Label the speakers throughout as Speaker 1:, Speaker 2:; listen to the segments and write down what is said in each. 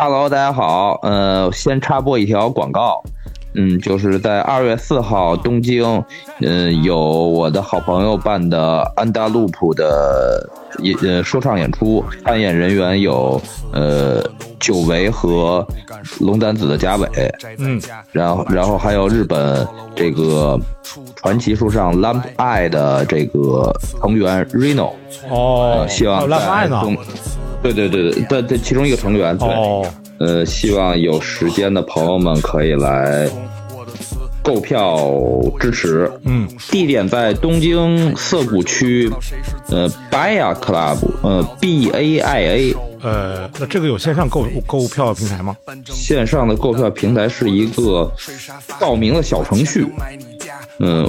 Speaker 1: Hello，大家好。呃，先插播一条广告。嗯，就是在二月四号东京，嗯，有我的好朋友办的安达路普的演呃说唱演出，参演人员有呃久违和龙丹子的贾伟，
Speaker 2: 嗯，
Speaker 1: 然后然后还有日本这个传奇说唱 Lamp Eye 的这个成员 Reno，
Speaker 2: 哦，
Speaker 1: 希望在中。对对对对，这这其中一个成员，对，呃，希望有时间的朋友们可以来购票支持。
Speaker 2: 嗯，
Speaker 1: 地点在东京涩谷区，呃，Baya Club，呃，B A I A。
Speaker 2: 呃，那这个有线上购购物票平台吗？
Speaker 1: 线上的购票平台是一个报名的小程序。嗯，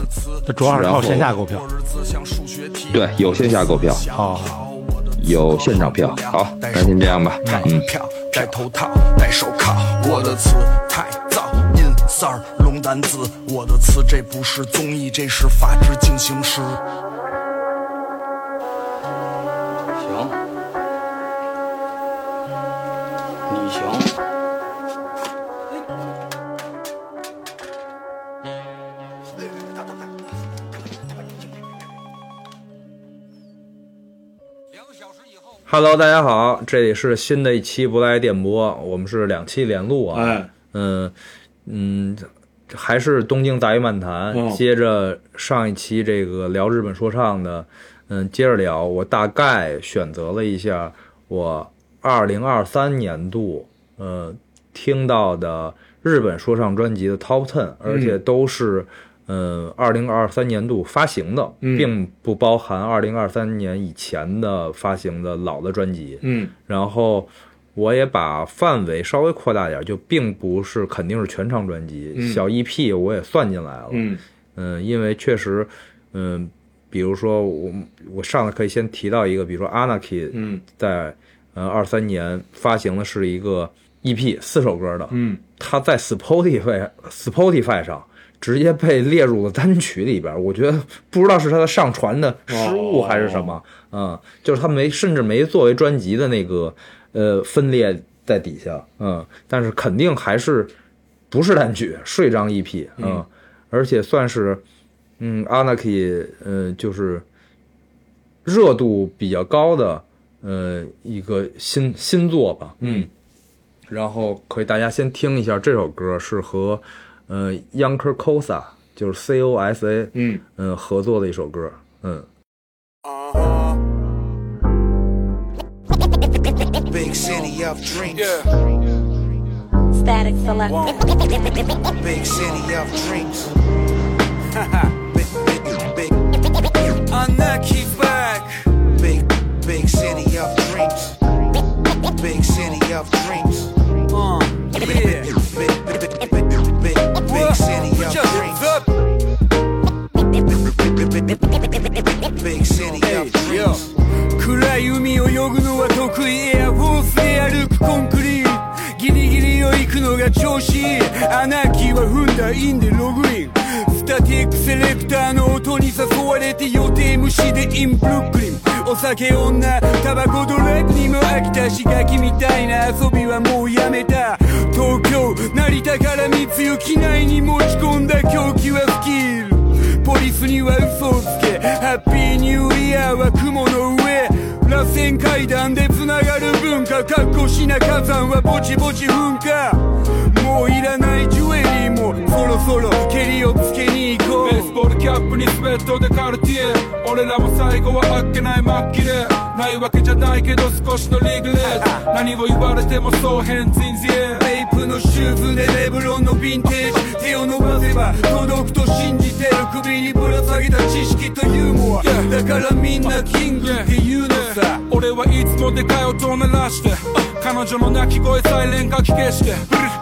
Speaker 2: 主要是靠线下购票。
Speaker 1: 对，有线下购票。
Speaker 2: 好。
Speaker 1: 有现场票。好，那先这样吧。嗯，
Speaker 3: 票戴头套戴手铐，我的词太燥。音三儿龙胆子，我的词这不是综艺，这是法治进行时。
Speaker 4: 行，你行。
Speaker 5: Hello，大家好，这里是新的一期不莱电波，我们是两期连录啊，
Speaker 2: 哎，
Speaker 5: 嗯嗯，还是东京大鱼漫谈，接着上一期这个聊日本说唱的，嗯，接着聊，我大概选择了一下我二零二三年度，呃，听到的日本说唱专辑的 Top Ten，而且都是。嗯，二零二三年度发行的，并不包含二零二三年以前的发行的老的专辑。
Speaker 2: 嗯，
Speaker 5: 然后我也把范围稍微扩大点，就并不是肯定是全唱专辑，小 EP 我也算进来了。
Speaker 2: 嗯，
Speaker 5: 嗯，因为确实，嗯，比如说我我上来可以先提到一个，比如说 Anarchy，
Speaker 2: 嗯，
Speaker 5: 在呃二三年发行的是一个 EP，四首歌的。
Speaker 2: 嗯，
Speaker 5: 它在 Spotify Spotify 上。直接被列入了单曲里边我觉得不知道是他的上传的失误还是什么，嗯，就是他没甚至没作为专辑的那个呃分裂在底下，嗯，但是肯定还是不是单曲，税章 EP，嗯，而且算是嗯 Anarchy 呃就是热度比较高的呃一个新新作吧，嗯，然后可以大家先听一下这首歌是和。呃 y a n k e r Cosa 就是 C O S A，
Speaker 2: 嗯
Speaker 5: 嗯、呃、合作的一首歌，嗯。
Speaker 3: Uh city of dreams. Yeah.
Speaker 6: Static select.
Speaker 3: Big city of dreams. big, big, big.
Speaker 7: On that keep back.
Speaker 3: Big, big city of dreams. Big city of dreams.
Speaker 7: Uh, yeah. くのが調子いいアナーキーは踏んだインでログインスタティックセレクターの音に誘われて予定無視でインブルックリンお酒女タバコドラッグにも飽きたしガキみたいな遊びはもうやめた東京成田から密輸機内に持ち込んだ狂気はスキルポリスには嘘をつけハッピーニューイヤーは雲の上螺旋階段で繋がる文化かっこしな火山はぼちぼち噴火もういらないジュエリーもそろそろ蹴りをつけに行こう
Speaker 8: ベースボールキャップにスウェットでカルティエ俺らも最後はあっけないっ切れないわけじゃないけど少しのリグレス何を言われてもそう変人事へ
Speaker 7: レイプのシューズでレブロンのヴィンテージ手を伸ばせば届くと信じてる首にぶら下げた知識とユーモアだからみんなキングっていうのさ
Speaker 8: 俺はいつもでかい音を鳴らして彼女の泣き声サイレンが消して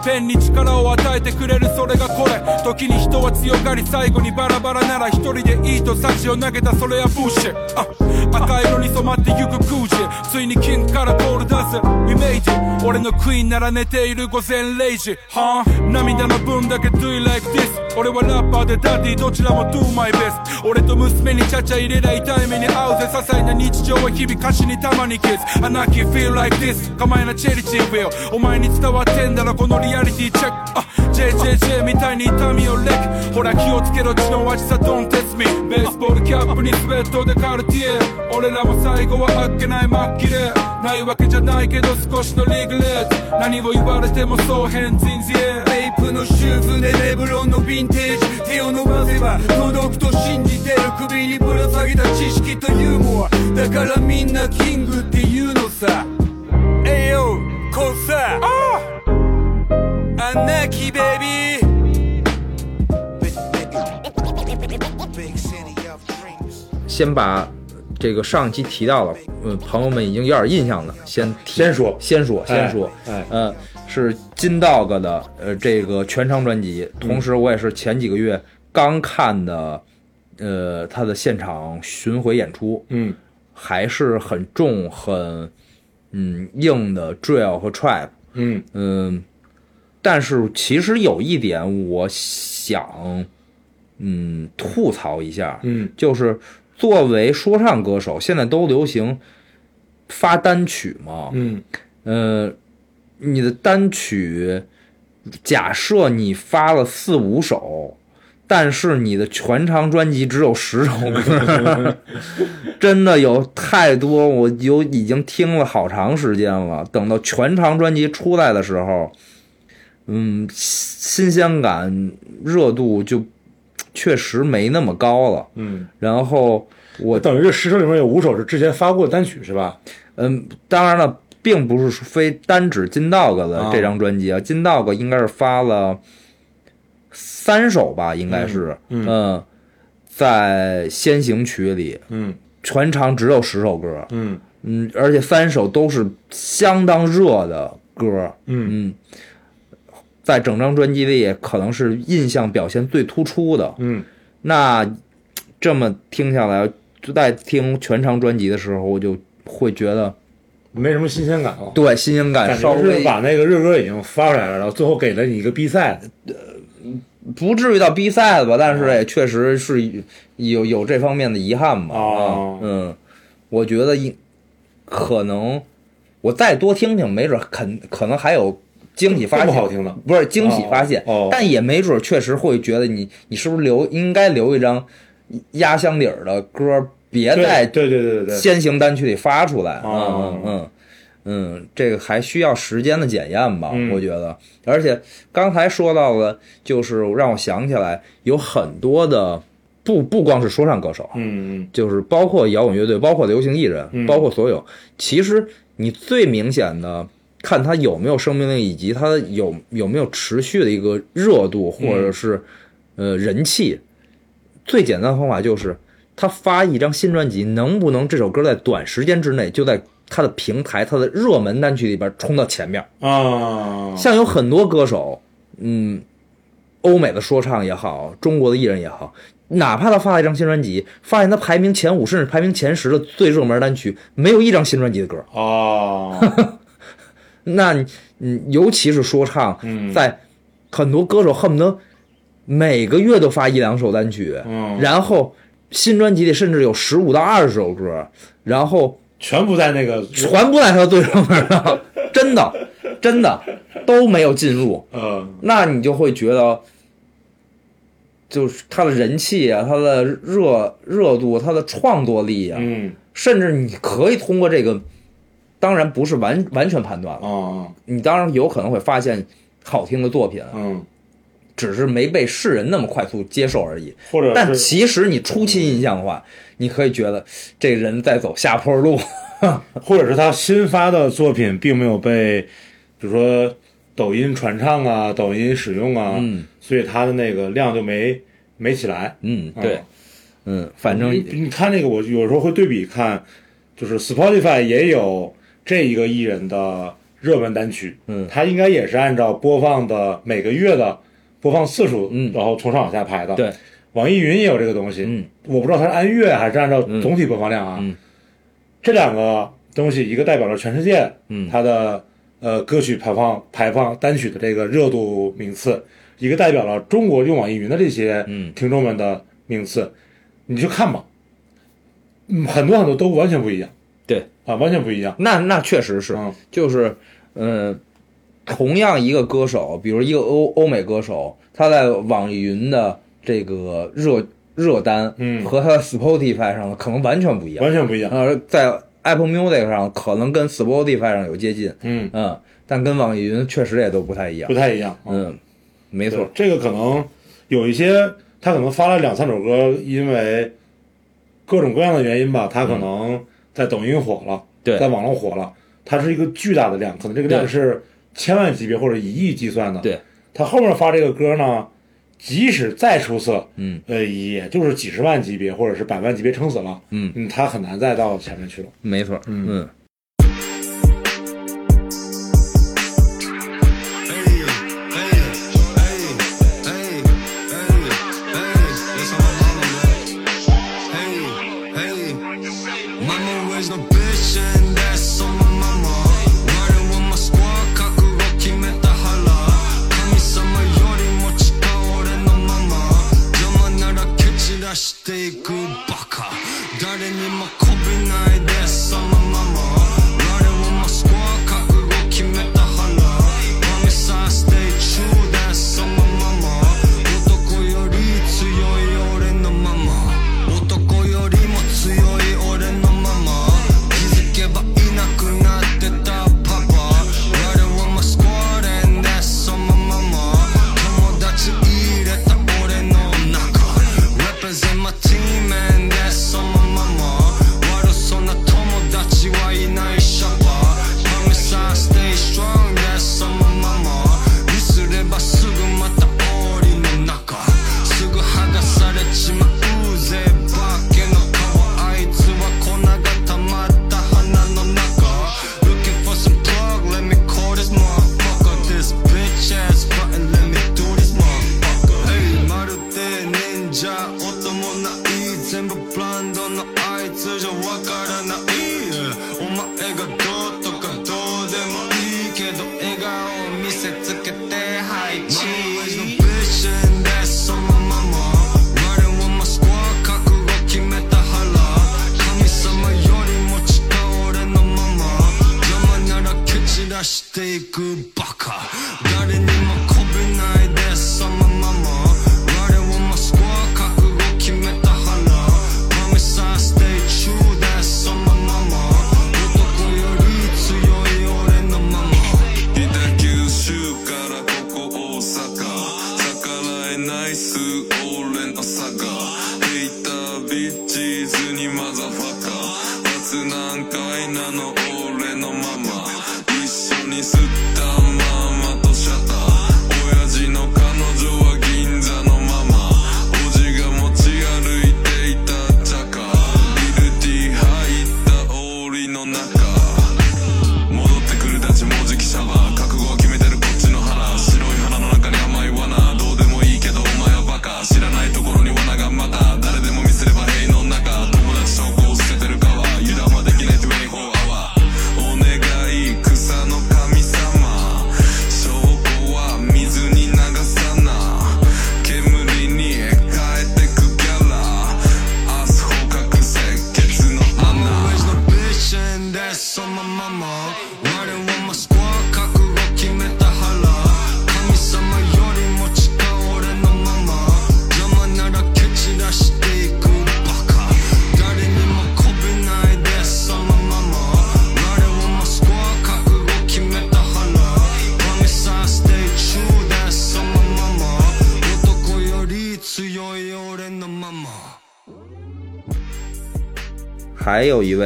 Speaker 8: ペンに力を与えてくれるそれがこれ時に人は強がり最後にバラバラなら一人でいいとサチを投げたそれはブッシュ赤色に染まってゆく空時ついに金からゴール出すイメージ俺のクイーンなら寝ている午前0時はあ涙の分だけ Do you like this 俺はラッパーでダディどちらも Do my best 俺と娘にちゃちゃ入れないタイムに合うぜ些細な日常は日々歌詞にたまにキスアナキー feel like this 構えなチェリチーフェお前に伝わってんだろこのリアリティチェックあ JJJ みたいに痛みをレクほら気をつけろ血の味さ d んて t み。ベースボールキャップにスウェットでカルティエ俺らも最後はあっけないっ期でないわけじゃないけど少しのリグレット何を言われてもそう変人事へ
Speaker 7: レイプのシューズでレブロンのヴィンテージ手を伸ばせば届くと信じてる首にぶら下げた知識とユーモアだからみんなキングっていうのさ Ayo こうさ、oh! n k e Baby，
Speaker 5: 先把这个上期提到了，嗯，朋友们已经有点印象了，先
Speaker 2: 先说，
Speaker 5: 先说，先说，
Speaker 2: 哎，
Speaker 5: 呃，是金 Dog 的，呃，这个全长专辑，同时我也是前几个月刚看的，呃，他的现场巡回演出，
Speaker 2: 嗯，
Speaker 5: 还是很重很嗯硬的 Drill 和 Trap，
Speaker 2: 嗯
Speaker 5: 嗯。但是其实有一点，我想，嗯，吐槽一下，
Speaker 2: 嗯，
Speaker 5: 就是作为说唱歌手，现在都流行发单曲嘛，
Speaker 2: 嗯，
Speaker 5: 呃，你的单曲假设你发了四五首，但是你的全长专辑只有十首，歌，真的有太多，我有已经听了好长时间了，等到全长专辑出来的时候。嗯，新鲜感热度就确实没那么高了。
Speaker 2: 嗯，
Speaker 5: 然后我
Speaker 2: 等于这十首里面有五首是之前发过的单曲，是吧？
Speaker 5: 嗯，当然了，并不是非单指金道格
Speaker 2: 的
Speaker 5: 这张专辑啊。金道格应该是发了三首吧，应该是。
Speaker 2: 嗯，
Speaker 5: 在先行曲里，
Speaker 2: 嗯，
Speaker 5: 全长只有十首歌。
Speaker 2: 嗯
Speaker 5: 嗯，而且三首都是相当热的歌。
Speaker 2: 嗯
Speaker 5: 嗯。在整张专辑里，可能是印象表现最突出的。
Speaker 2: 嗯，
Speaker 5: 那这么听下来，就在听全长专辑的时候，我就会觉得
Speaker 2: 没什么新鲜感了。
Speaker 5: 对，新鲜感稍微。
Speaker 2: 是把那个热歌已经发出来了，然后最后给了你一个 B 赛，
Speaker 5: 不至于到比赛吧？但是也确实是有有这方面的遗憾吧。啊，嗯，我觉得可能我再多听听，没准肯可能还有。惊喜发现
Speaker 2: 不好听
Speaker 5: 不是惊喜发现，但也没准确实会觉得你，你是不是留应该留一张压箱底儿的歌，别在
Speaker 2: 对对对对
Speaker 5: 先行单曲里发出来嗯嗯嗯嗯，这个还需要时间的检验吧，我觉得。而且刚才说到的，就是让我想起来有很多的，不不光是说唱歌手，
Speaker 2: 嗯嗯，
Speaker 5: 就是包括摇滚乐队，包括流行艺人，包括所有，其实你最明显的。看他有没有生命力，以及他有有没有持续的一个热度，或者是，呃，人气。最简单的方法就是，他发一张新专辑，能不能这首歌在短时间之内就在他的平台、他的热门单曲里边冲到前面？
Speaker 2: 啊，
Speaker 5: 像有很多歌手，嗯，欧美的说唱也好，中国的艺人也好，哪怕他发了一张新专辑，发现他排名前五，甚至排名前十的最热门单曲，没有一张新专辑的歌
Speaker 2: 啊。
Speaker 5: 那嗯，尤其是说唱，在很多歌手恨不得每个月都发一两首单曲，然后新专辑里甚至有十五到二十首歌，然后
Speaker 2: 全部在那个
Speaker 5: 全部在他的最上面上，真的真的都没有进入。
Speaker 2: 嗯，
Speaker 5: 那你就会觉得，就是他的人气啊，他的热热度，他的创作力啊，
Speaker 2: 嗯，
Speaker 5: 甚至你可以通过这个。当然不是完完全判断了
Speaker 2: 啊！
Speaker 5: 你当然有可能会发现好听的作品，
Speaker 2: 嗯，
Speaker 5: 只是没被世人那么快速接受而已。
Speaker 2: 或者，
Speaker 5: 但其实你初期印象的话，你可以觉得这人在走下坡路，
Speaker 2: 或者是他新发的作品并没有被，比如说抖音传唱啊、抖音使用啊，所以他的那个量就没没起来。
Speaker 5: 嗯，对，嗯，反正
Speaker 2: 你看那个，我有时候会对比看，就是 Spotify 也有。这一个艺人的热门单曲，
Speaker 5: 嗯，
Speaker 2: 他应该也是按照播放的每个月的播放次数，
Speaker 5: 嗯，
Speaker 2: 然后从上往下排的。
Speaker 5: 对，
Speaker 2: 网易云也有这个东西，
Speaker 5: 嗯，
Speaker 2: 我不知道他是按月还是按照总体播放量啊。这两个东西，一个代表了全世界，
Speaker 5: 嗯，
Speaker 2: 他的呃歌曲排放排放单曲的这个热度名次，一个代表了中国用网易云的这些听众们的名次，你去看吧，嗯，很多很多都完全不一样。啊，完全不一样。
Speaker 5: 那那确实是，就是，嗯，同样一个歌手，比如一个欧欧美歌手，他在网易云的这个热热单，
Speaker 2: 嗯，
Speaker 5: 和他的 Spotify 上的可能完全不一样，
Speaker 2: 完全不一样。
Speaker 5: 呃，在 Apple Music 上可能跟 Spotify 上有接近，
Speaker 2: 嗯
Speaker 5: 嗯，但跟网易云确实也都不太一样，
Speaker 2: 不太一样。
Speaker 5: 嗯，没错，
Speaker 2: 这个可能有一些，他可能发了两三首歌，因为各种各样的原因吧，他可能。在抖音火了，
Speaker 5: 对，
Speaker 2: 在网络火了，它是一个巨大的量，可能这个量是千万级别或者以亿计算的。
Speaker 5: 对，
Speaker 2: 他后面发这个歌呢，即使再出色，
Speaker 5: 嗯，
Speaker 2: 呃，也就是几十万级别或者是百万级别撑死了，
Speaker 5: 嗯，
Speaker 2: 他很难再到前面去了。
Speaker 5: 没错，嗯
Speaker 3: 嗯。motherfucker.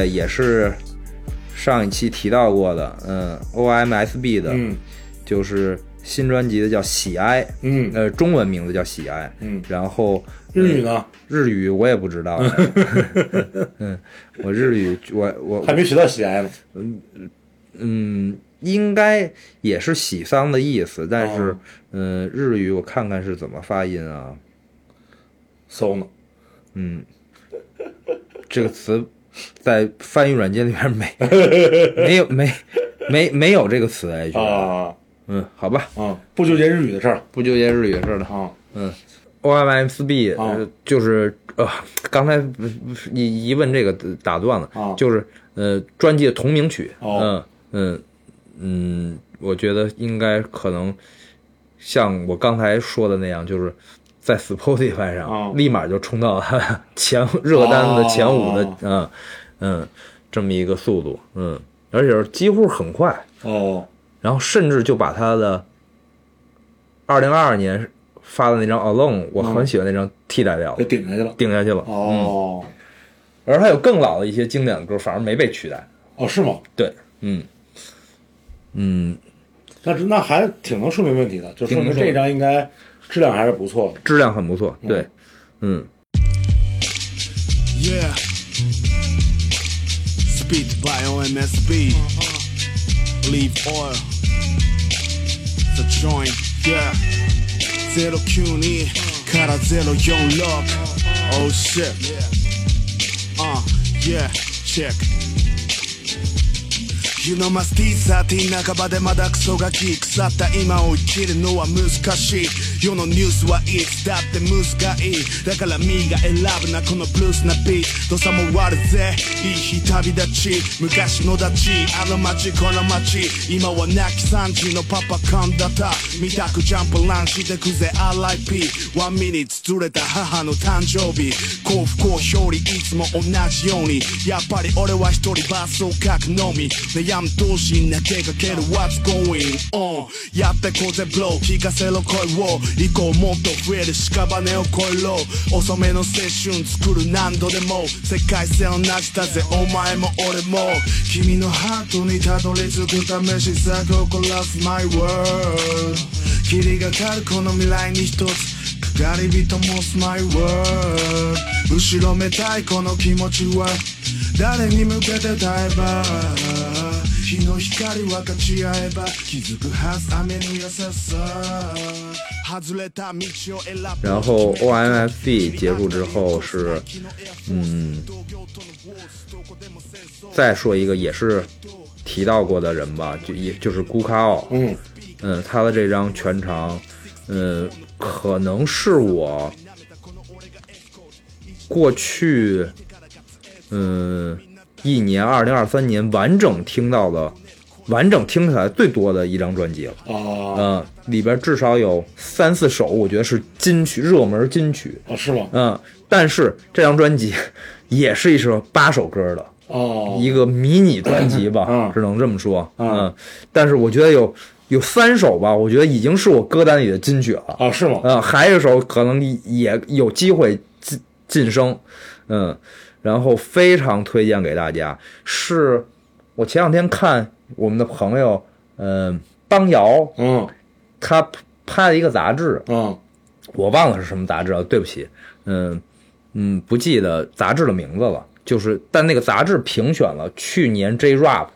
Speaker 5: 也是上一期提到过的，嗯，OMSB 的，
Speaker 2: 嗯，
Speaker 5: 就是新专辑的叫“喜哀”，
Speaker 2: 嗯，
Speaker 5: 呃，中文名字叫“喜哀”，
Speaker 2: 嗯，
Speaker 5: 然后
Speaker 2: 日语呢？
Speaker 5: 日语我也不知道，嗯，我日语我我
Speaker 2: 还没学到“喜哀”呢，
Speaker 5: 嗯嗯，应该也是“喜丧”的意思，但是嗯，日语我看看是怎么发音啊
Speaker 2: s 呢？o
Speaker 5: 嗯，这个词。在翻译软件里边没 没有没没没有这个词哎，
Speaker 2: 啊，
Speaker 5: 嗯，好吧，
Speaker 2: 啊，不纠结日语的事儿，
Speaker 5: 不纠结日语的事儿了，
Speaker 2: 啊，
Speaker 5: 嗯
Speaker 2: ，O
Speaker 5: M M 四 B，就是呃，刚才不一一问这个打断了，
Speaker 2: 啊，
Speaker 5: 就是呃，专辑的同名曲，嗯嗯嗯，我觉得应该可能像我刚才说的那样，就是。在 Spotify 上，立马就冲到 前热单的前五的，嗯嗯，这么一个速度，嗯，而且是几乎很快
Speaker 2: 哦。
Speaker 5: 然后甚至就把他的二零二二年发的那张 Alone，我很喜欢那张，替代掉了，
Speaker 2: 顶下去了，
Speaker 5: 顶下去了
Speaker 2: 哦。
Speaker 5: 而他有更老的一些经典的歌，反而没被取代
Speaker 2: 哦，是吗？
Speaker 5: 对，嗯嗯，
Speaker 2: 但是那还挺能说明问题的，就说明这张应该。质量还是不错的，
Speaker 5: 质量很不错。对，嗯。
Speaker 7: 世のニュースはいつだってムースがいいだからミーが選ぶなこのブルースなビート土佐も悪ぜいい日旅立ち昔の立ちあの街この街今は亡き三時のパパカンった見たくジャンプランしてくぜ RIP ワンミニツつれた母の誕生日幸福を表裏いつも同じようにやっぱり俺は一人バスを書くのみ悩む同心な出かける What's going on やってこうぜブロー聞かせろ声を以降もっと増える屍を越えろ遅めの青春作る何度でも世界線をなしたぜお前も俺も君のハートにたどり着くため試作を凝らす My world 霧がかるこの未来に一つくがり人もスマイ w 後ろめたいこの気持ちは誰に向けて耐えば
Speaker 5: 然后 OMFC 结束之后是，嗯，再说一个也是提到过的人吧，就也就是孤卡奥，
Speaker 2: 嗯
Speaker 5: 嗯，他的这张全长，嗯，可能是我过去，嗯。一年，二零二三年完整听到的、完整听起来最多的一张专辑了。哦。里边至少有三四首，我觉得是金曲，热门金曲。
Speaker 2: 哦，是吗？
Speaker 5: 嗯，但是这张专辑 也是一首八首歌的。
Speaker 2: 哦。
Speaker 5: 一个迷你专辑吧，只能这么说。
Speaker 2: 嗯。
Speaker 5: 但是我觉得有有三首吧，我觉得已经是我歌单里的金曲了。
Speaker 2: 啊，是吗？
Speaker 5: 嗯，还有一首可能也有机会晋晋升。嗯。然后非常推荐给大家，是我前两天看我们的朋友，嗯，邦瑶，
Speaker 2: 嗯，
Speaker 5: 他拍了一个杂志，
Speaker 2: 嗯，
Speaker 5: 我忘了是什么杂志了，对不起，嗯嗯，不记得杂志的名字了，就是，但那个杂志评选了去年 J-Rap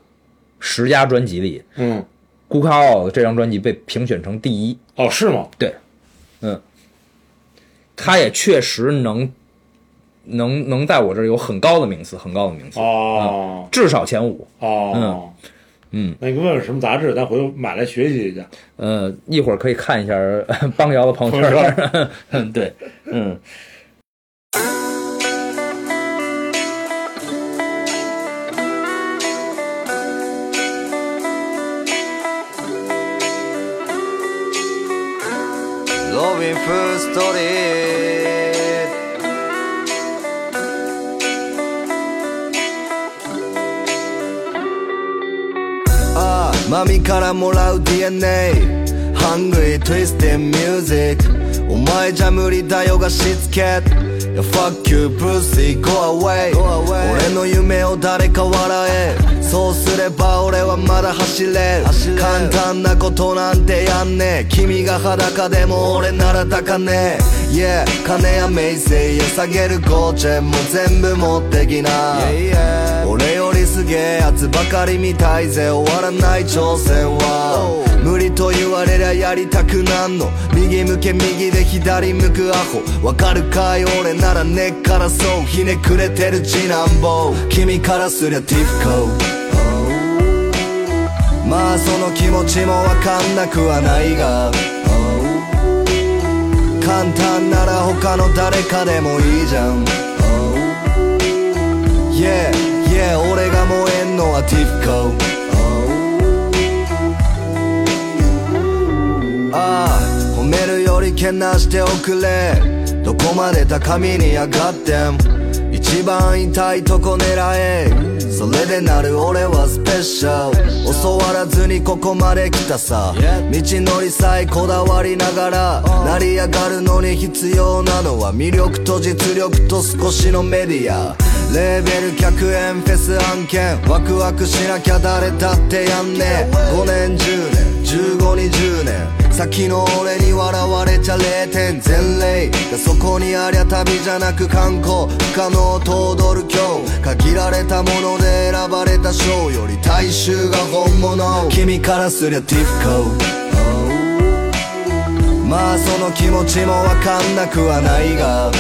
Speaker 5: 十家专辑里，
Speaker 2: 嗯
Speaker 5: g u 奥 c o 这张专辑被评选成第一，
Speaker 2: 哦，是吗？
Speaker 5: 对，嗯，他也确实能。能能在我这儿有很高的名次，很高的名次
Speaker 2: 哦，
Speaker 5: 至少前五
Speaker 2: 哦，
Speaker 5: 嗯嗯，
Speaker 2: 那你问问什么杂志，咱回头买来学习一下。
Speaker 5: 嗯，一会儿可以看一下帮瑶 的朋友圈，对，嗯。
Speaker 9: マミからもらう DNA ハングリートゥイスティンミ music お前じゃ無理だよがしつけ Yeah, fuck you, pussy, go away. go away 俺の夢を誰か笑えそうすれば俺はまだ走れる簡単なことなんてやんねえ君が裸でも俺なら高ねえ Yeah 金や名声や下げるゴーチェも全部持ってきな、俺よすげえやつばかりみたいぜ終わらない挑戦は無理と言われりゃやりたくなんの右向け右で左向くアホわかるかい俺なら根っからそうひねくれてる次男坊君からすりゃティフコまあその気持ちもわかんなくはないが簡単なら他の誰かでもいいじゃん Yeah 俺が燃えんのはティフコああ褒めるよりけなしておくれどこまで高みに上がってん一番痛いとこ狙えそれでなる俺はスペシャル教わらずにここまで来たさ道のりさえこだわりながら成り上がるのに必要なのは魅力と実力と少しのメディアレーベル100円フェス案件ワクワクしなきゃ誰だってやんね5年10年1520年先の俺に笑われちゃ0点全霊がそこにありゃ旅じゃなく観光不可能と踊る今日限られたもので選ばれた賞より大衆が本物君からすりゃティフコまあその気持ちもわかんなくはないが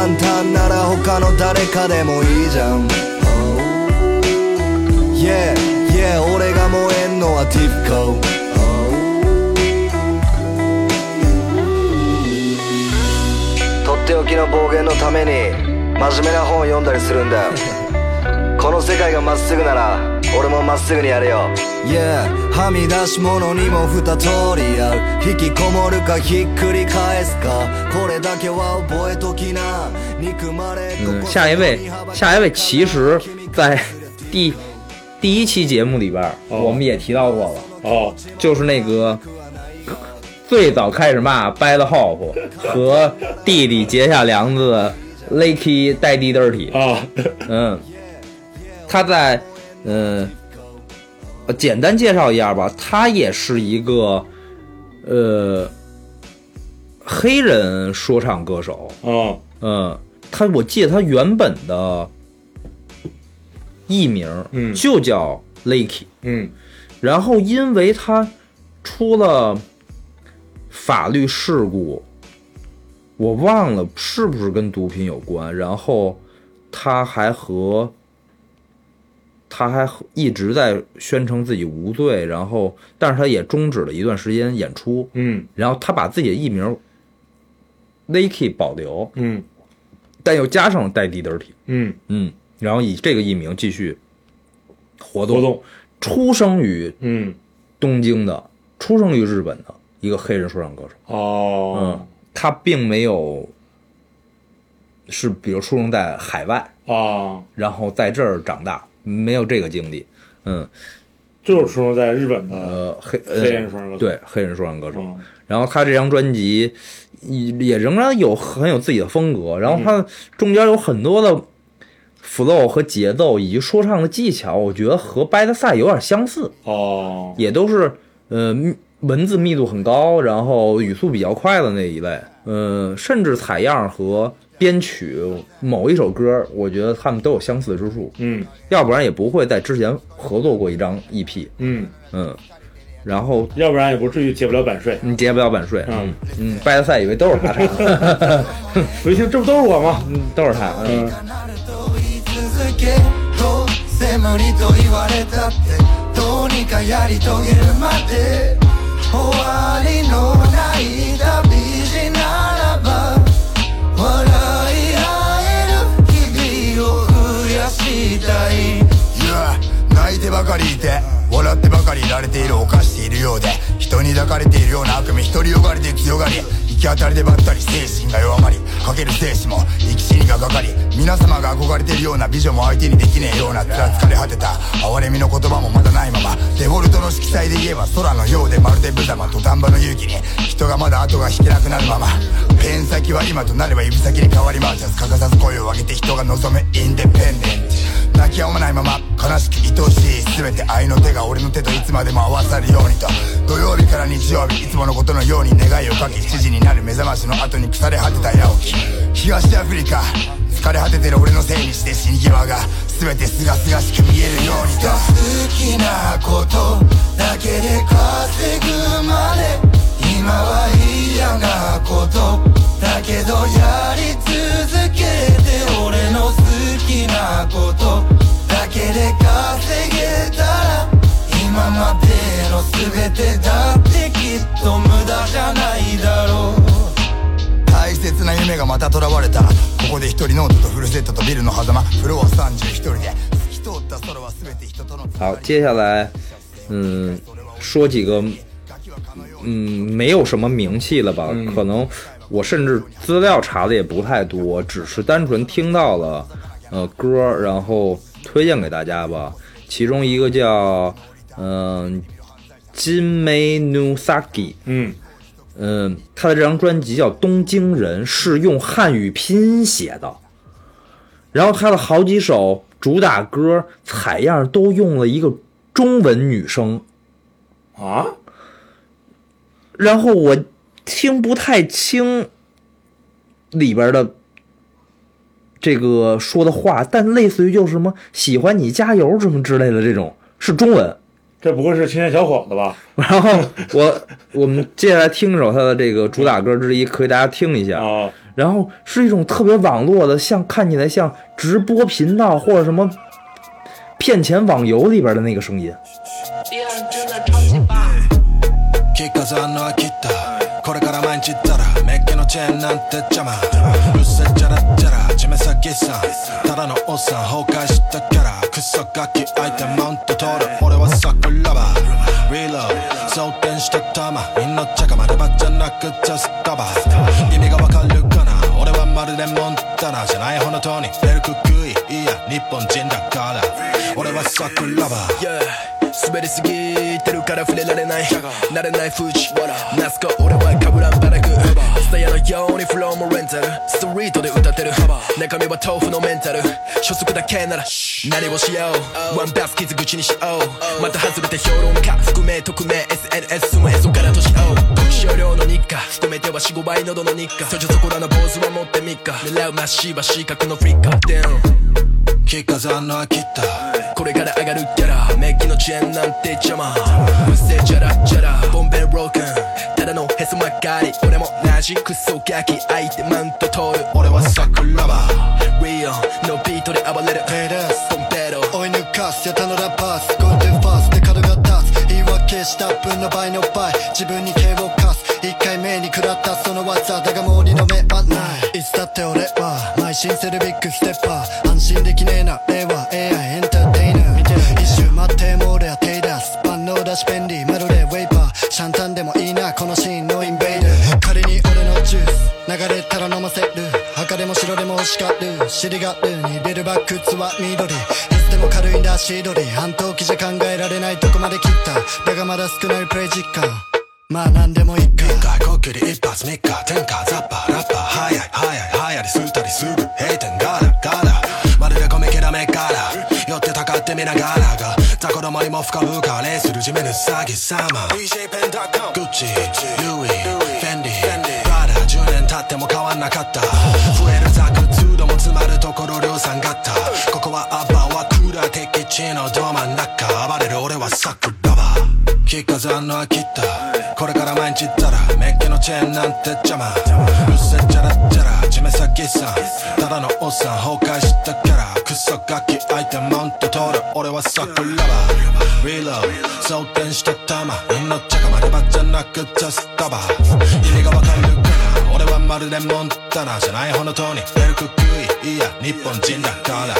Speaker 9: 簡単なら他の誰かでもいいじゃん Yeah, yeah 俺が燃えんのはティフコーとっておきの暴言のために真面目な本を読んだりするんだこの世界がまっすぐなら
Speaker 5: 嗯，下一位，下一位，其实，在第第一期节目里边，我们也提到过了，
Speaker 2: 哦，
Speaker 5: 就是那个最早开始骂 Bad h o p e 和弟弟结下梁子，Lucky 代 Dirty
Speaker 2: 啊，
Speaker 5: 嗯，他在。嗯，简单介绍一下吧。他也是一个，呃，黑人说唱歌手嗯，他我记得他原本的艺名就叫 l a k e
Speaker 2: 嗯，
Speaker 5: 然后因为他出了法律事故，我忘了是不是跟毒品有关。然后他还和。他还一直在宣称自己无罪，然后，但是他也终止了一段时间演出。
Speaker 2: 嗯，
Speaker 5: 然后他把自己的艺名 l i k e 保留。
Speaker 2: 嗯，
Speaker 5: 但又加上了“带迪德尔体”。
Speaker 2: 嗯
Speaker 5: 嗯，然后以这个艺名继续活动。
Speaker 2: 活动。
Speaker 5: 出生于
Speaker 2: 嗯
Speaker 5: 东京的，出生于日本的一个黑人说唱歌手。
Speaker 2: 哦，
Speaker 5: 嗯，他并没有是比如出生在海外
Speaker 2: 啊，
Speaker 5: 然后在这儿长大。没有这个经历，嗯，
Speaker 2: 就是说在日本的
Speaker 5: 黑
Speaker 2: 黑人说唱歌手，
Speaker 5: 对黑人说唱歌手。然后他这张专辑也也仍然有很有自己的风格。然后他中间有很多的 flow 和节奏以及说唱的技巧，我觉得和 Bad s d e 有点相似
Speaker 2: 哦，
Speaker 5: 也都是呃文字密度很高，然后语速比较快的那一类，嗯，甚至采样和。编曲某一首歌，我觉得他们都有相似之处，
Speaker 2: 嗯，
Speaker 5: 要不然也不会在之前合作过一张 EP，
Speaker 2: 嗯
Speaker 5: 嗯，然后
Speaker 2: 要不然也不至于结不了版税，
Speaker 5: 你结不了版税，
Speaker 2: 嗯
Speaker 5: 嗯，拜了赛以为都是他，
Speaker 2: 我一听这不都是我吗？
Speaker 5: 都是他，嗯。
Speaker 9: たい、
Speaker 10: 泣いてばかりいて笑ってばかりいられている犯しているようで人に抱かれているような悪夢独りよがりで強がり行き当たりでばったり精神が弱まりかける精子も生き死にがかかり皆様が憧れているような美女も相手にできねえようなつら疲れ果てた哀れみの言葉もまだないままデフォルトの色彩で言えば空のようでまるで無様と丹波の勇気に人がまだ後が引けなくなるままペン先は今となれば指先に変わりマーチャス欠かさず声を上げて人が望むインデペンデント泣き止まないまま悲しく愛しい全て愛の手が俺の手といつまでも合わさるようにと土曜日から日曜日いつものことのように願いをかけ7時になる目覚ましの後に腐れ果てた矢沖東アフリカ疲れ果ててる俺のせいにして死に際が全てすがすがしく見えるようにと好きなことだけで稼ぐまで今は嫌なことだけどやり続けて俺のせいきなことだけで稼げたら今までの全てだってきっと無駄じゃないだろう大切な夢がまた囚われたここで一人ノートとフルセットとビルの狭間フロア31人で透き通った空は全て人との
Speaker 5: 好接下来嗯说几个嗯，没有什么名气了吧？嗯、可能我甚至资料查的也不太多，只是单纯听到了呃，歌，然后推荐给大家吧。其中一个叫，嗯，金梅努萨吉，
Speaker 2: 嗯
Speaker 5: 嗯，他的这张专辑叫《东京人》，是用汉语拼音写的。然后他的好几首主打歌采样都用了一个中文女声
Speaker 2: 啊。
Speaker 5: 然后我听不太清里边的。这个说的话，但类似于就是什么喜欢你加油什么之类的这种是中文，
Speaker 2: 这不会是青年小伙子吧？
Speaker 5: 然后我我们接下来听一首他的这个主打歌之一，可以大家听一下。然后是一种特别网络的，像看起来像直播频道或者什么骗钱网游里边的那个声音。
Speaker 9: チェーンなんて邪魔うっせチゃらチャラ地目先さんただのおっさん崩壊したキャラクソガキ相手マウント取る俺は桜バーリロー装填した玉みんな茶でばじゃなくジャスタバ意味がわかるかな俺はまるでモンタナじゃない本当にベルククイいや日本人だから俺は桜バー、
Speaker 11: yeah. 滑りすぎてるから触れられない慣れない風知ナスコ俺はかぶらんばらくスタヤのようにフローもレンタルストリートで歌ってる中身は豆腐のメンタル初速だけなら何をしようワンパス傷口にしようまた外れて評論家覆名匿名 SNS すむへそから年を少量の日課勤めては45倍喉の日課そじょそこらの坊主は持ってみか狙うまっしは四角のフリッカー Damn
Speaker 9: 着んのた
Speaker 11: これから上がるギャラメッキのチェーンなんて邪魔うっせえチャラチャラボンベローカンただのへそ曲がり俺も同じクソガキ相手マント取る
Speaker 9: 俺はサ桜葉リオ
Speaker 11: ンのビートで暴れる
Speaker 10: ペレス
Speaker 11: ボンベロ
Speaker 10: 追い抜かすやたのラパースゴールデンファースで角が立つ言い訳した分の倍の倍自分に刑をかす一回目に食らったその技だがもう二度目はないいつだって俺は邁進するビッグステッパー安心できねえな絵は AI 変態し便利まるでウェイパーシャンタンでもいいなこのシーンのインベイル仮に俺のジュース流れたら飲ませる赤でも白でも欲しがる尻がるに出るバックツは緑でも軽いんだし緑半透気じゃ考えられないとこまで切っただがまだ少ないプレイ実感まあ何でもいいか
Speaker 9: 一回こっきり一発三日天下ザッパラッも深むカレーするジ面の詐欺様
Speaker 11: d j
Speaker 9: グッチルイフェンディまだ10年経っても変わんなかった増えるザクツードも詰まるところ量産がったここはアバはクーラー敵地のど真ん中暴れる俺はサックラバー着飾んの飽きたこれから毎日ったらメッキのチェーンなんて邪魔うっせちゃらラチャラ地面先さんただのおっさん崩壊したキャラクソガキ相手マウント取る俺は桜ラバー Reload 装填した玉命かまればじゃなく Just 束意味がわかるかまるでモンタナじゃない方の塔にベルクックイいや日本人だから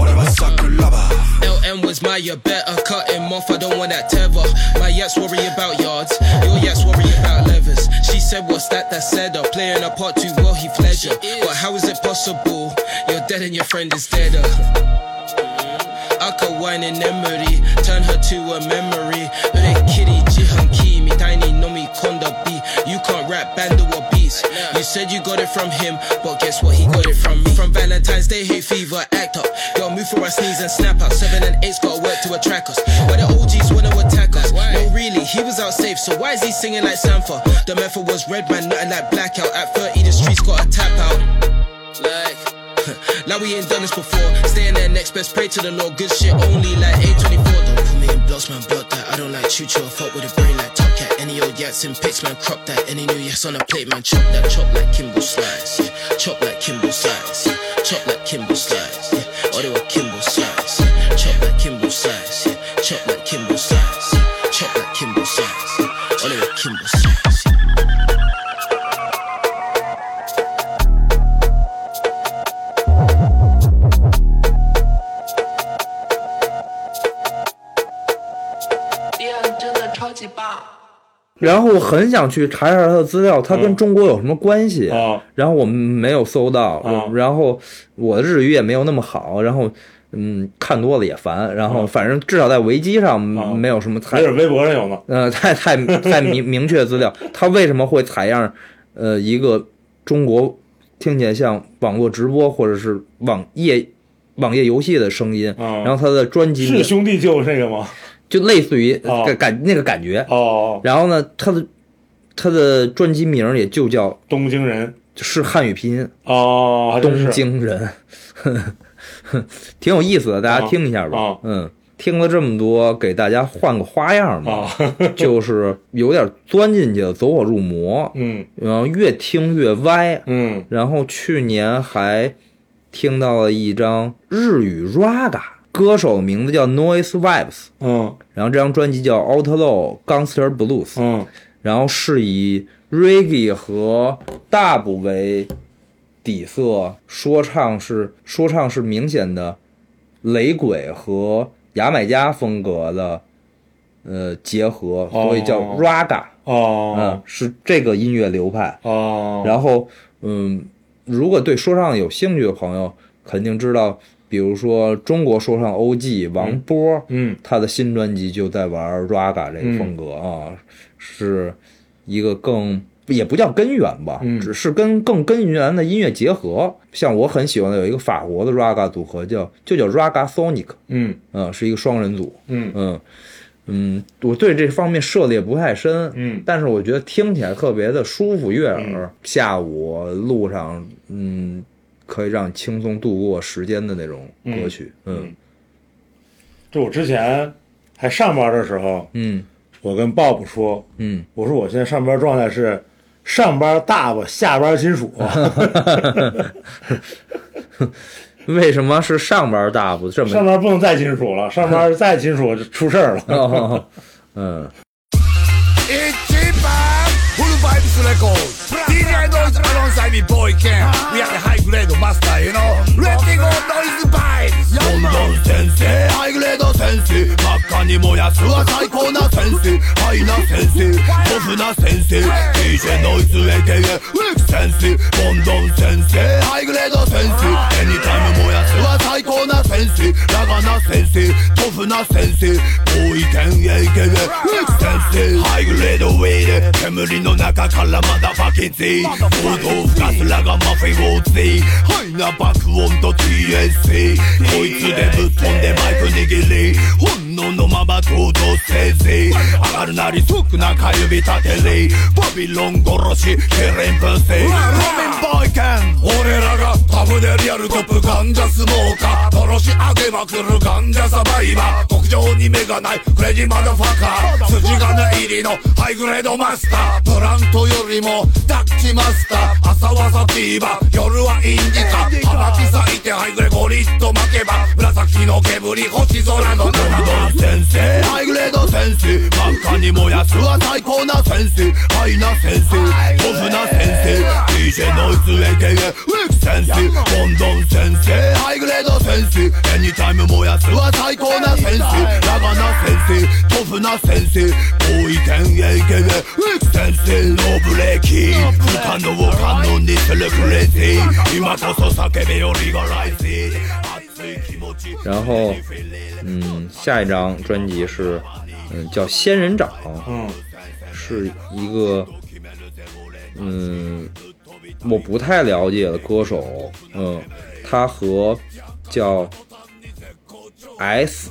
Speaker 9: 俺はサックラバー
Speaker 12: LM was my you better cut him off I don't want that tether My yaps worry about yards Your yaps worry about levers She said what's that that said up Playing a part too well he pleasure But how is it possible You're dead and your friend is deader I could wine in memory Turn her to a memory 売れっきり自販機みたいに飲み込んだ B You can't rap band you said you got it from him, but guess what? He got it from me. From Valentine's Day, hate fever, act up. yo. move for a sneeze and snap out. Seven and eight's got work to attract us. But the OGs wanna attack us. No, really, he was out safe, so why is he singing like Sanford? The method was red man, nothing like blackout. At 30, the streets got a tap out. Like. Like we ain't done this before. Stay in there next best, pray to the Lord. Good shit only like 824. Don't put me in blocks, man, that. I don't like choo choo, fuck with a brain like. Any old yats in pics, man, crop that. Any new yes on a plate, man, chop that. Chop like Kimbo slice, yeah. Chop like Kimbo slice, yeah. Chop like Kimbo slice, yeah. Or oh, they were Kimbo slice, yeah. Chop like Kimbo slice, yeah. Chop like Kimbo slice, yeah. Chop like Kimbo slice, yeah. Or oh, they were Kimbo slice.
Speaker 5: 然后我很想去查一下他的资料，他跟中国有什么关系
Speaker 2: 啊？
Speaker 5: 然后我们没有搜到，然后我的日语也没有那么好，然后嗯，看多了也烦。然后反正至少在维基上没有什么，
Speaker 2: 还是微博上有吗？
Speaker 5: 呃，太太太明明确资料，他为什么会采样？呃，一个中国听起来像网络直播或者是网页网页游戏的声音，然后他的专辑
Speaker 2: 是兄弟救这个吗？
Speaker 5: 就类似于感那个感觉
Speaker 2: 哦，
Speaker 5: 然后呢，他的他的专辑名也就叫《
Speaker 2: 东京人》，
Speaker 5: 是汉语拼音
Speaker 2: 哦，《
Speaker 5: 东京人》挺有意思的，大家听一下吧。嗯，听了这么多，给大家换个花样
Speaker 2: 吧，
Speaker 5: 就是有点钻进去了，走火入魔。
Speaker 2: 嗯，
Speaker 5: 然后越听越歪。
Speaker 2: 嗯，
Speaker 5: 然后去年还听到了一张日语 raga。歌手名字叫 Noise Vibes，
Speaker 2: 嗯，
Speaker 5: 然后这张专辑叫 Outlaw Gangster Blues，
Speaker 2: 嗯，
Speaker 5: 然后是以 Reggae 和 Dub 为底色，说唱是说唱是明显的雷鬼和牙买加风格的呃结合，所以叫 Raga，
Speaker 2: 哦，嗯，
Speaker 5: 是这个音乐流派，
Speaker 2: 哦，
Speaker 5: 然后嗯，如果对说唱有兴趣的朋友，肯定知道。比如说，中国说唱 OG 王波，
Speaker 2: 嗯，
Speaker 5: 他的新专辑就在玩 raga 这个风格啊，是一个更也不叫根源吧，只是跟更根源的音乐结合。像我很喜欢的有一个法国的 raga 组合，叫就叫 raga sonic，
Speaker 2: 嗯，
Speaker 5: 是一个双人组，
Speaker 2: 嗯
Speaker 5: 嗯嗯，我对这方面涉猎不太深，
Speaker 2: 嗯，
Speaker 5: 但是我觉得听起来特别的舒服悦耳。下午路上，嗯。可以让轻松度过时间的那种歌曲，嗯，
Speaker 2: 就我之前还上班的时候，
Speaker 5: 嗯，
Speaker 2: 我跟 Bob 说，
Speaker 5: 嗯，
Speaker 2: 我说我现在上班状态是上班大吧，下班金属，
Speaker 5: 为什么是上班大不这么，
Speaker 2: 上班不能再金属了，上班再金属就出事儿了，
Speaker 5: 嗯。
Speaker 10: バイブスレコード DJ ノイズ alongside me boy can We are the high grade master you know Let me go noise vibes ロンドン先生ハイグレード先生真っ赤に燃やすは最高な先生ハイな先生トフな先生 DJ ノイズ AKA ウィック先生ロンドン先生ハイグレード先生 Anytime 燃やすは最高な先生ラガな先生トフな先生高意見やイケメン先生ハイグレードウェイで煙の中からまだバケツ報道ふかすラガマフィオーツィハイな爆音と TSC こいつでぶっ飛んでマイク握りののまま行動せぜ上がるなり即中指立てぜバビロン殺しキリンプセイロメンボイケン俺らがタブでリアルトップガンジャスモーカー殺し上げまくるガンジャサバイバー極上に目がないクレジマダファカー筋金入りのハイグレードマスタープラントよりもダッチマスター朝はサティーバ夜はインディカキ咲いてハイグレゴリット負けば紫の煙星空の沼先生ハイグレードセンス真っ赤に燃やすは最高なセンハイなセンストフなセン DJ ノイズ AKA ウィクセンスロンドン先生ハイグレードセンスエニタイム燃やすは最高なセンスラガなセントフなセンー高位権 AKA ウィクセンノーブレーキ不可能を可能にするクレイジー今こそ叫べよリガライズ
Speaker 5: 然后，嗯，下一张专辑是，嗯，叫仙人掌，
Speaker 2: 嗯，
Speaker 5: 是一个，嗯，我不太了解的歌手，嗯，他和叫 S，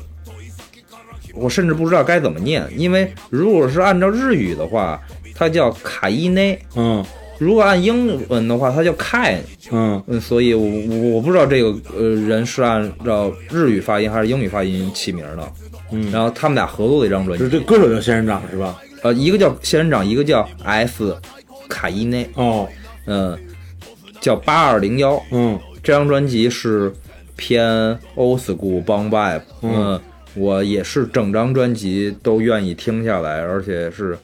Speaker 5: 我甚至不知道该怎么念，因为如果是按照日语的话，他叫卡伊内，
Speaker 2: 嗯。
Speaker 5: 如果按英文的话，它叫 K，
Speaker 2: 嗯，
Speaker 5: 所以，我我我不知道这个呃人是按照日语发音还是英语发音起名的，
Speaker 2: 嗯，
Speaker 5: 然后他们俩合作的一张专辑，
Speaker 2: 这歌手叫仙人掌是吧？
Speaker 5: 呃，一个叫仙人掌，一个叫 S，卡伊内，
Speaker 2: 哦，
Speaker 5: 嗯，叫八二零幺，
Speaker 2: 嗯，
Speaker 5: 这张专辑是偏 Old School 帮 vibe。嗯，我也是整张专辑都愿意听下来，而且是，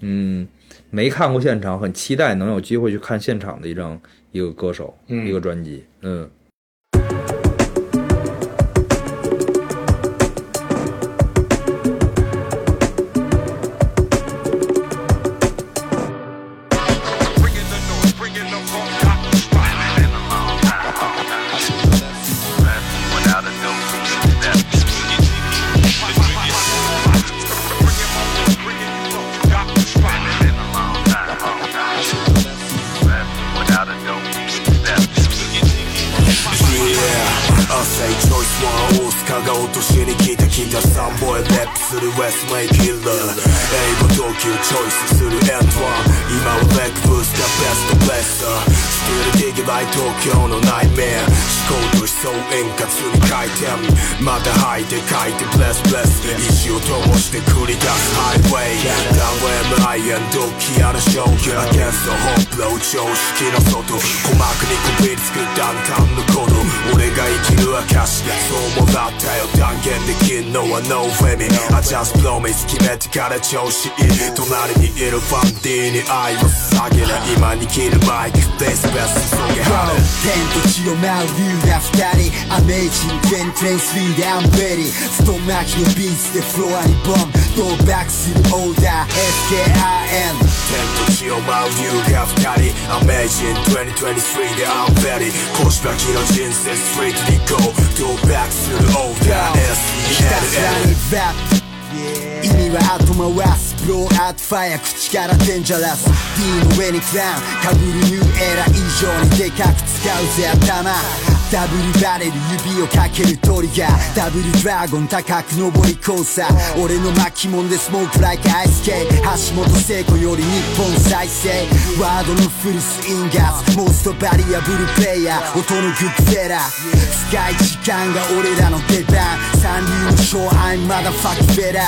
Speaker 5: 嗯。没看过现场，很期待能有机会去看现场的一张一个歌手一个专辑，嗯。
Speaker 11: 落としに来た来たサンボへレップするウェスマイキルラー英語投球チョイスするエントワン今はレックブースがベストプレスタースキルデできなイ東京のナイ内面思考と思想円滑に回転また吐いて書いてブレスブレス意思を灯して繰り出すハイウェイダウン MI エンドキアナショー g a i n s ストホ e プロー常識の外鼓膜にこびりつくダウンタウンのこと俺が生きる証そうもだったよ断言できんのは No fame I just promise 決めてから調子いい隣にいるファンディに愛を捧げる今に切るマイクでスペース注げはる
Speaker 13: 天と地の真上が二人 Amazing 全天スリーで I'm ready ストマキのビーツでフロアにボンドバックするオーダー SKRN
Speaker 11: 天と地を真上が二人 Amazing 2023で I'm ready 腰巻きの人生ストリートに go ドバックするオーダー
Speaker 13: ひたすらにラップ意味は後回す Blow out fire 口からデンジャラス D の上にクラウンかぶるニューエラ以上にでかく使うぜ頭ダブルバレル指をかけるガがダブルドラゴン高く登り交差俺の巻物でスモークライクアイスケー橋本聖子より日本再生ワードのフルスインガーズモーストバリアブルプレイヤー音のグッズエラ使い時間が俺らの出番三流のショまだファックベラ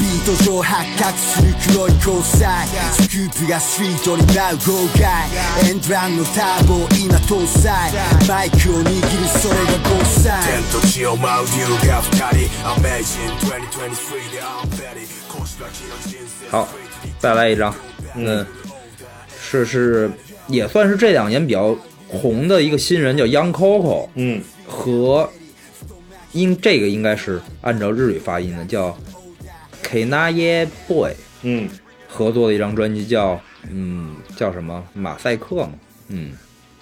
Speaker 13: ビート上発覚する黒い交際スクープがストリートに舞う豪快エンドランのターボを今搭載マイクを握
Speaker 5: 好，再来一张。嗯，是是，也算是这两年比较红的一个新人，叫 Young Coco。
Speaker 2: 嗯，
Speaker 5: 和应这个应该是按照日语发音的，叫 k a n a i Boy。
Speaker 2: 嗯，
Speaker 5: 合作的一张专辑叫嗯叫什么？马赛克嘛。嗯，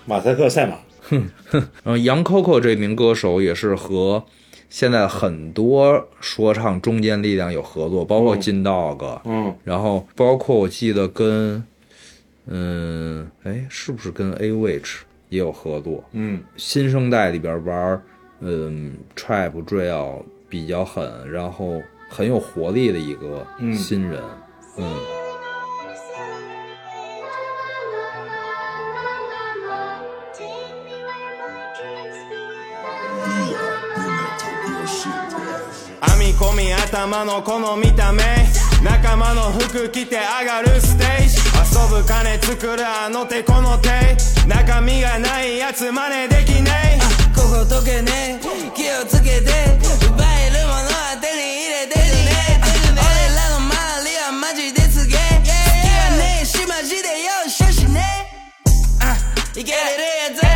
Speaker 2: 马赛克赛马。
Speaker 5: 哼 哼，然后杨 Coco 这名歌手也是和现在很多说唱中坚力量有合作，包括金 Dog
Speaker 2: 嗯，
Speaker 5: 然后包括我记得跟，嗯，哎，是不是跟 A Witch 也有合作？
Speaker 2: 嗯，
Speaker 5: 新生代里边玩，嗯，Trap Drill 比较狠，然后很有活力的一个新人，嗯。
Speaker 14: 編み込み頭のこの見た目仲間の服着て上がるステージ遊ぶ金作るあの手この手中身がないやつ真似できねえ
Speaker 15: ここ溶けねえ気をつけて奪えるものは手に入れてるね俺らの周りはマジですげえ気はねえしマジでしよしねえいけるやつ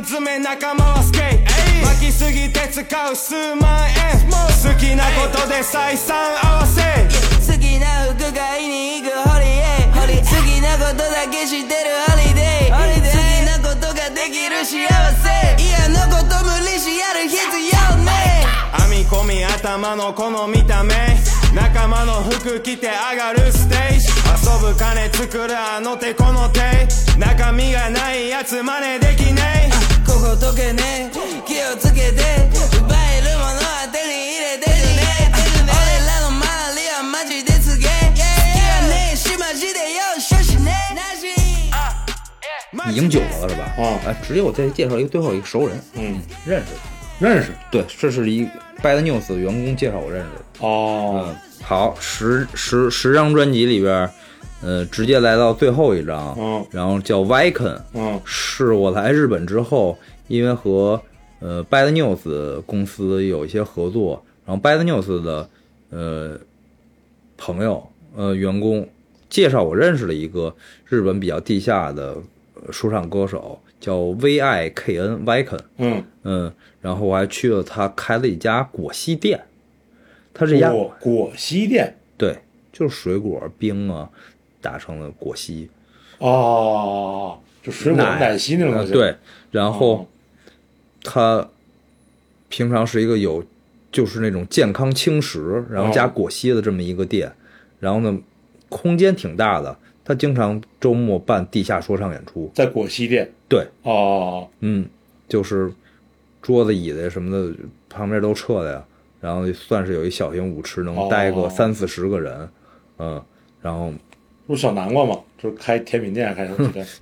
Speaker 14: 缶詰仲間はスケイ巻きすぎて使う数万円好きなことで採算合わせ
Speaker 15: 好きな服買いに行くホリエ好きなことだけしてるホリデー好きなことができる幸せ嫌なこと無理しやる必要ね
Speaker 14: 編み込み頭のこの見た目仲間の服着て上がるステージ遊ぶ金作るあの手この手中身がないやつ真似できねえ
Speaker 5: 你赢九了是吧？啊，哎，直接我再介绍一个最后一个熟人。
Speaker 2: 嗯，
Speaker 5: 认识，
Speaker 2: 认识。
Speaker 5: 对，这是一 Bad News 员工介绍我认识的。
Speaker 2: 哦，
Speaker 5: 好，十十十张专辑里边。呃，直接来到最后一张，
Speaker 2: 嗯，
Speaker 5: 然后叫 Viken，
Speaker 2: 嗯，
Speaker 5: 是我来日本之后，因为和呃 Bad News 公司有一些合作，然后 Bad News 的呃朋友呃员工介绍我认识了一个日本比较地下的说唱歌手，叫 v i k n Viken，
Speaker 2: 嗯
Speaker 5: 嗯，然后我还去了他开了一家果西店，他一家
Speaker 2: 果西店，
Speaker 5: 对，就是水果冰啊。打成了果昔，
Speaker 2: 哦，就水果奶昔那种
Speaker 5: 对，然后，他平常是一个有就是那种健康轻食，然后加果昔的这么一个店，然后呢，空间挺大的，他经常周末办地下说唱演出，
Speaker 2: 在果昔店
Speaker 5: 对，
Speaker 2: 哦，
Speaker 5: 嗯，就是桌子、椅子什么的旁边都撤了呀，然后算是有一小型舞池，能待个三四十个人，嗯，然后。
Speaker 2: 是小南瓜嘛，就是开甜品店，开是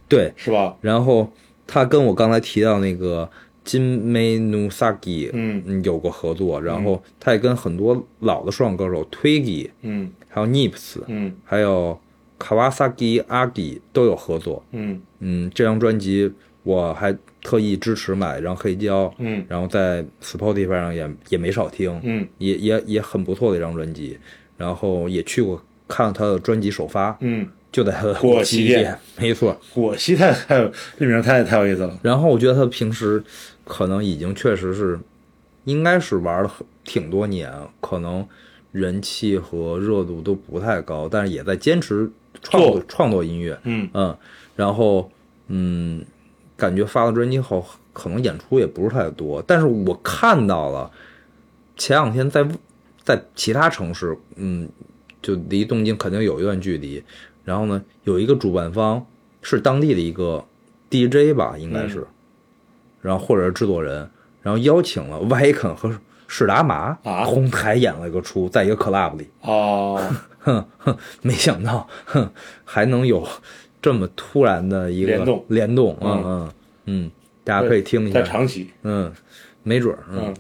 Speaker 5: 对，
Speaker 2: 是吧？
Speaker 5: 然后他跟我刚才提到那个金梅努萨基，
Speaker 2: 嗯，
Speaker 5: 有过合作。然后他也跟很多老的说唱歌手 t w g
Speaker 2: 嗯，
Speaker 5: 还有 Nips，
Speaker 2: 嗯，
Speaker 5: 还有卡瓦萨基阿迪都有合作。
Speaker 2: 嗯
Speaker 5: 嗯，这张专辑我还特意支持买一张黑胶，
Speaker 2: 嗯，
Speaker 5: 然后在 Spotify 上也也没少听，
Speaker 2: 嗯，
Speaker 5: 也也也很不错的一张专辑。然后也去过。看了他的专辑首发，
Speaker 2: 嗯，
Speaker 5: 就在他的
Speaker 2: 果西店，
Speaker 5: 没错，
Speaker 2: 果西太太，这名太太太有意思了。
Speaker 5: 然后我觉得他平时可能已经确实是，应该是玩了挺多年，可能人气和热度都不太高，但是也在坚持创作创作音乐，
Speaker 2: 嗯
Speaker 5: 嗯。然后嗯，感觉发了专辑后，可能演出也不是太多，但是我看到了前两天在在其他城市，嗯。就离东京肯定有一段距离，然后呢，有一个主办方是当地的一个 DJ 吧，应该是，然后或者是制作人，然后邀请了 v 肯 k 和史达
Speaker 2: 啊
Speaker 5: 红台演了一个出，在一个 club 里
Speaker 2: 哦，
Speaker 5: 哼哼，没想到，哼，还能有这么突然的一个
Speaker 2: 联动，
Speaker 5: 联动嗯，大家可以听一下，
Speaker 2: 在长崎，
Speaker 5: 嗯，没准儿，嗯。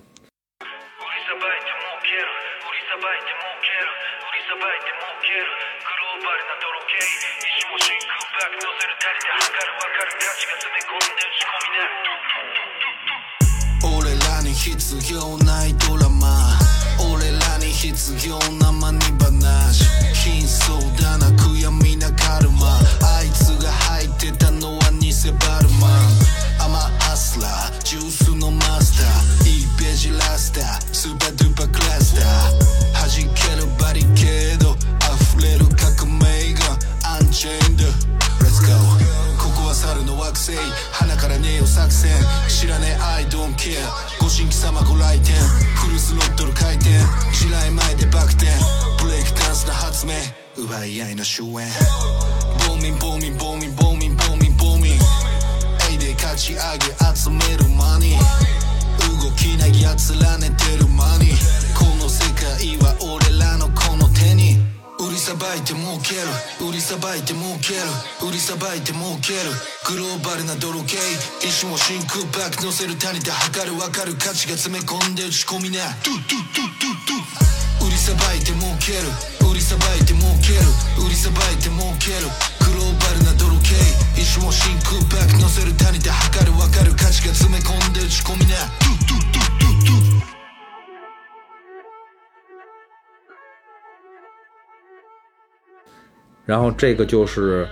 Speaker 5: 然后这个就是，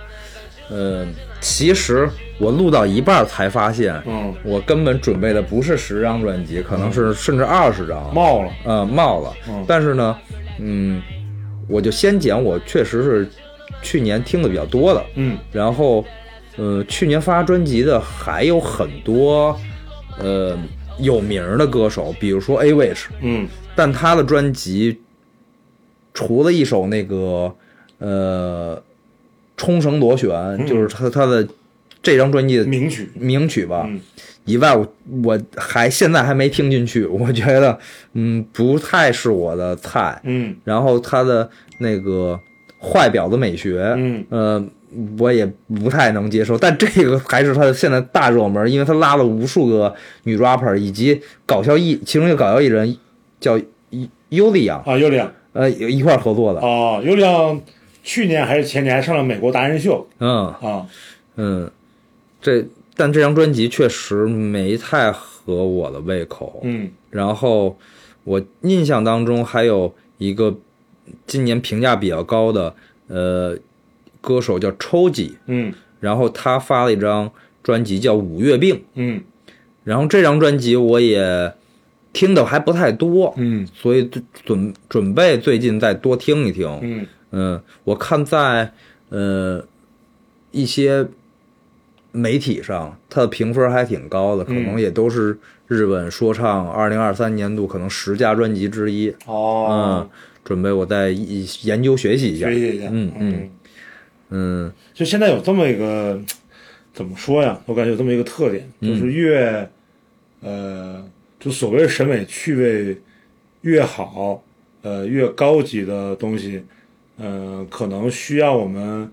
Speaker 5: 呃，其实我录到一半才发现，
Speaker 2: 嗯，
Speaker 5: 我根本准备的不是十张专辑，可能是甚至二十张，
Speaker 2: 冒了，
Speaker 5: 嗯，冒了。但是呢，嗯，我就先讲，我确实是。去年听的比较多的，
Speaker 2: 嗯，
Speaker 5: 然后，呃，去年发专辑的还有很多，呃，有名的歌手，比如说 A w i s h
Speaker 2: 嗯，
Speaker 5: 但他的专辑，除了一首那个，呃，冲绳螺旋，就是他他的这张专辑的
Speaker 2: 名曲
Speaker 5: 名曲吧，以外，我我还现在还没听进去，我觉得，嗯，不太是我的菜，
Speaker 2: 嗯，
Speaker 5: 然后他的那个。坏婊子美学，
Speaker 2: 嗯，
Speaker 5: 呃，我也不太能接受，但这个还是他现在大热门，因为他拉了无数个女 rapper 以及搞笑艺，其中一个搞笑艺人叫尤利娅，
Speaker 2: 啊，尤利娅，
Speaker 5: 呃，一块合作的，
Speaker 2: 啊，尤利娅去年还是前年还上了美国达人秀，
Speaker 5: 嗯，
Speaker 2: 啊，
Speaker 5: 嗯，这但这张专辑确实没太合我的胃口，
Speaker 2: 嗯，
Speaker 5: 然后我印象当中还有一个。今年评价比较高的呃歌手叫抽几
Speaker 2: 嗯，
Speaker 5: 然后他发了一张专辑叫《五月病》
Speaker 2: 嗯，
Speaker 5: 然后这张专辑我也听的还不太多
Speaker 2: 嗯，
Speaker 5: 所以准准备最近再多听一听
Speaker 2: 嗯
Speaker 5: 嗯，我看在呃一些媒体上他的评分还挺高的，可能也都是日本说唱二零二三年度可能十佳专辑之一
Speaker 2: 哦。
Speaker 5: 准备我再研究学习一下，
Speaker 2: 学习一下，
Speaker 5: 嗯嗯嗯，
Speaker 2: 就现在有这么一个 怎么说呀？我感觉有这么一个特点，就是越呃，就所谓审美趣味越好，呃，越高级的东西，呃，可能需要我们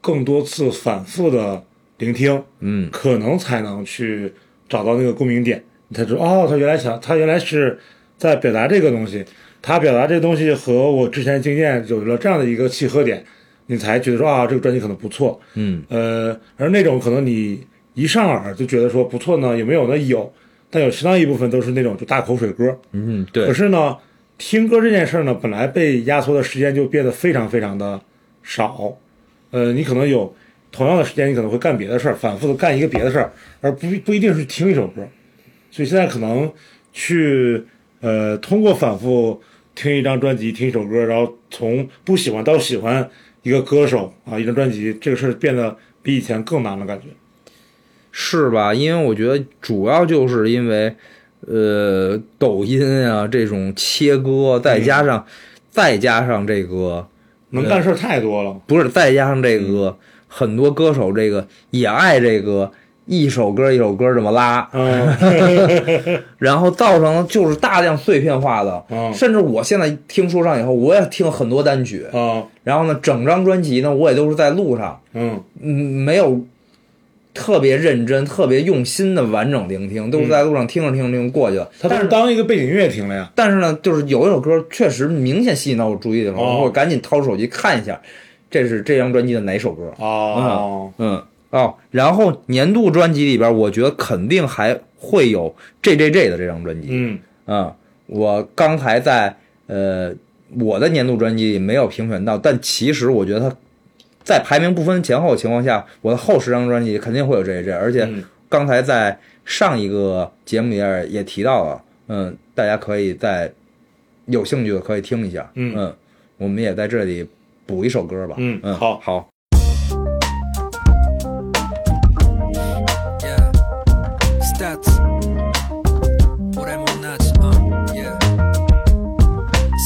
Speaker 2: 更多次反复的聆听，
Speaker 5: 嗯，
Speaker 2: 可能才能去找到那个共鸣点，你才知道哦，他原来想，他原来是在表达这个东西。他表达这东西和我之前经验有了这样的一个契合点，你才觉得说啊这个专辑可能不错，
Speaker 5: 嗯
Speaker 2: 呃，而那种可能你一上耳就觉得说不错呢，有没有呢？有，但有相当一部分都是那种就大口水歌，
Speaker 5: 嗯对。
Speaker 2: 可是呢，听歌这件事呢，本来被压缩的时间就变得非常非常的少，呃，你可能有同样的时间，你可能会干别的事儿，反复的干一个别的事儿，而不不一定是听一首歌，所以现在可能去呃通过反复。听一张专辑，听一首歌，然后从不喜欢到喜欢一个歌手啊，一张专辑，这个事儿变得比以前更难了，感觉，
Speaker 5: 是吧？因为我觉得主要就是因为，呃，抖音啊这种切割，再加上，再加上这个，
Speaker 2: 能干事儿太多了，
Speaker 5: 不是，再加上这个很多歌手这个也爱这个。一首歌一首歌这么拉，然后造成了就是大量碎片化的，甚至我现在听说唱以后，我也听很多单曲，然后呢，整张专辑呢，我也都是在路上，
Speaker 2: 嗯，
Speaker 5: 没有特别认真、特别用心的完整聆听，都是在路上听着听着就过去了。
Speaker 2: 但是当一个背景音乐听了呀。
Speaker 5: 但是呢，就是有一首歌确实明显吸引到我注意的时候，我赶紧掏出手机看一下，这是这张专辑的哪首歌？
Speaker 2: 啊，
Speaker 5: 嗯。哦，然后年度专辑里边，我觉得肯定还会有 J J J 的这张专辑。
Speaker 2: 嗯
Speaker 5: 嗯，我刚才在呃我的年度专辑里没有评选到，但其实我觉得他在排名不分前后的情况下，我的后十张专辑肯定会有 J J J。而且刚才在上一个节目里边也提到了，嗯，大家可以在有兴趣的可以听一下。
Speaker 2: 嗯嗯，
Speaker 5: 我们也在这里补一首歌吧。
Speaker 2: 嗯
Speaker 5: 嗯，
Speaker 2: 好，
Speaker 5: 好。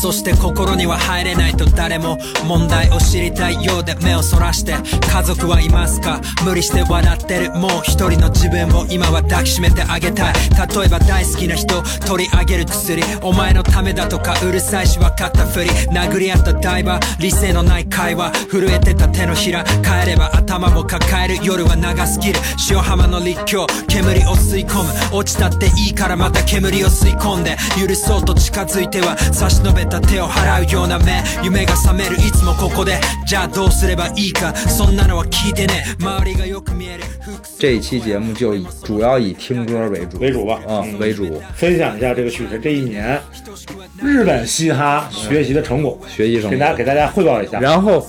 Speaker 16: そして心には入れないと誰も問題を知りたいようで目をそらして家族はいますか無理して笑ってるもう一人の自分を今は抱きしめてあげたい例えば大好きな人取り上げる薬お前のためだとかうるさいし分かったふり殴り合ったダイバー理性のない会話震えてた手のひら帰れば頭も抱える夜は長すぎる塩浜の立教煙を吸い込む落ちたっていいからまた煙を吸い込んで許そうと近づいては差し伸べた
Speaker 5: 这一期节目就以主要以听歌为主
Speaker 2: 为主吧，
Speaker 5: 啊，为主，
Speaker 2: 分享一下这个曲子这一年日本嘻哈学习的成果，
Speaker 5: 学习什么？
Speaker 2: 给大家给大家汇报一下。
Speaker 5: 然后，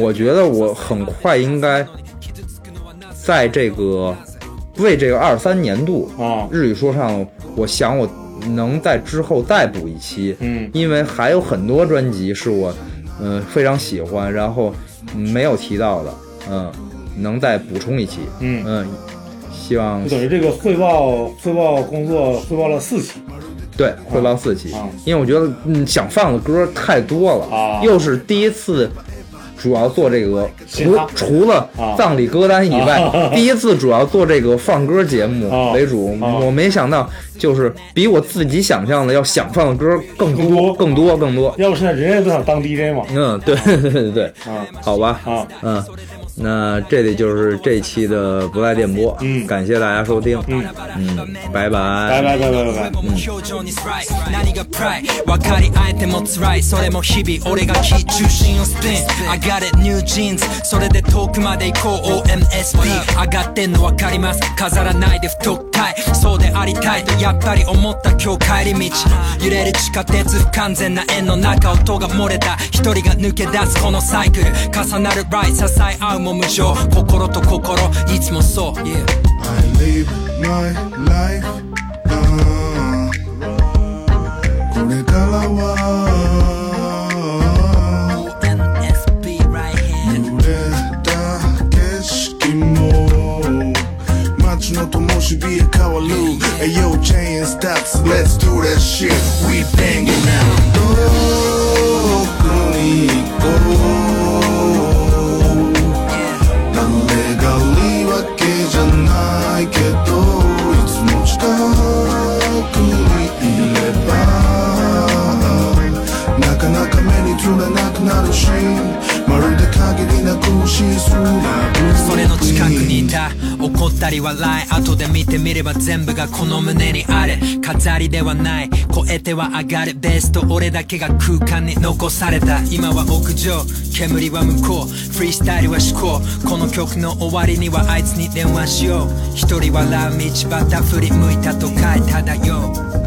Speaker 5: 我觉得我很快应该在这个为这个二三年度
Speaker 2: 啊
Speaker 5: 日语说唱，我想我。能在之后再补一期，
Speaker 2: 嗯，
Speaker 5: 因为还有很多专辑是我，嗯，非常喜欢，然后没有提到的，嗯，能再补充一期，
Speaker 2: 嗯
Speaker 5: 嗯，希望
Speaker 2: 等于这个汇报汇报工作汇报了四期，
Speaker 5: 对，汇报四期，因为我觉得嗯想放的歌太多了，又是第一次。主要做这个除除了葬礼歌单以外，第一次主要做这个放歌节目为主。我没想到，就是比我自己想象的要想放的歌更多更多更多。
Speaker 2: 要不现在人人都想当 DJ 嘛？
Speaker 5: 嗯，对对，对，好吧，嗯。那这里就是这期的不赖电波，嗯，感谢大家收听，嗯嗯，拜拜，
Speaker 2: 拜拜拜拜拜拜。
Speaker 16: そうでありたいとやっぱり思った今日帰り道揺れる地下鉄不完全な円の中音が漏れた一人が抜け出すこのサイクル重なるライ支え合うも無情心と心いつもそう、yeah.
Speaker 6: I live my life これからはの灯火へ変わる Ayo, chain stops, let's do that shit We
Speaker 16: bangin' 二人笑い後で見てみれば全部がこの胸にある飾りではない超えては上がるベースと俺だけが空間に残された今は屋上煙は向こうフリースタイルは思考この曲の終わりにはあいつに電話しよう一人笑う道端振り向いたと書いただよ